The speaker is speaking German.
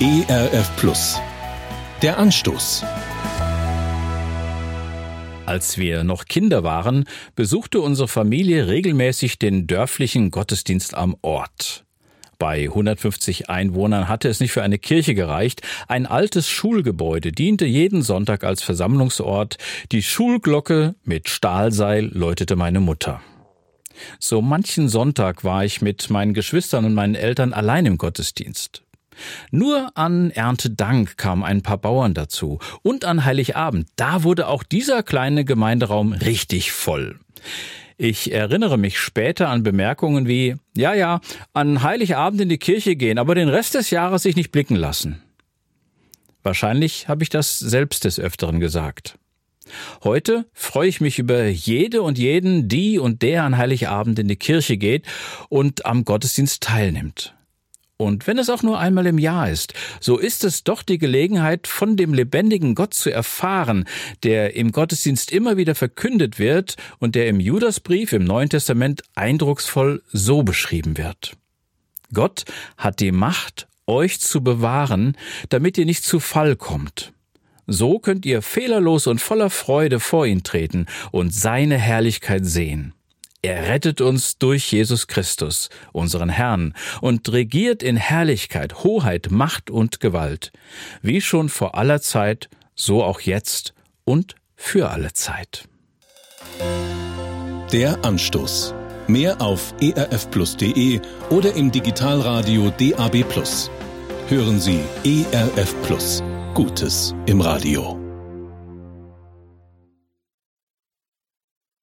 ERF Plus. Der Anstoß. Als wir noch Kinder waren, besuchte unsere Familie regelmäßig den dörflichen Gottesdienst am Ort. Bei 150 Einwohnern hatte es nicht für eine Kirche gereicht. Ein altes Schulgebäude diente jeden Sonntag als Versammlungsort. Die Schulglocke mit Stahlseil läutete meine Mutter. So manchen Sonntag war ich mit meinen Geschwistern und meinen Eltern allein im Gottesdienst. Nur an Erntedank kamen ein paar Bauern dazu und an Heiligabend, da wurde auch dieser kleine Gemeinderaum richtig voll. Ich erinnere mich später an Bemerkungen wie, ja, ja, an Heiligabend in die Kirche gehen, aber den Rest des Jahres sich nicht blicken lassen. Wahrscheinlich habe ich das selbst des Öfteren gesagt. Heute freue ich mich über jede und jeden, die und der an Heiligabend in die Kirche geht und am Gottesdienst teilnimmt. Und wenn es auch nur einmal im Jahr ist, so ist es doch die Gelegenheit, von dem lebendigen Gott zu erfahren, der im Gottesdienst immer wieder verkündet wird und der im Judasbrief im Neuen Testament eindrucksvoll so beschrieben wird. Gott hat die Macht, euch zu bewahren, damit ihr nicht zu Fall kommt. So könnt ihr fehlerlos und voller Freude vor ihn treten und seine Herrlichkeit sehen. Er rettet uns durch Jesus Christus, unseren Herrn, und regiert in Herrlichkeit, Hoheit, Macht und Gewalt, wie schon vor aller Zeit, so auch jetzt und für alle Zeit. Der Anstoß. Mehr auf erfplus.de oder im Digitalradio DAB+. Hören Sie ERF Plus. Gutes im Radio.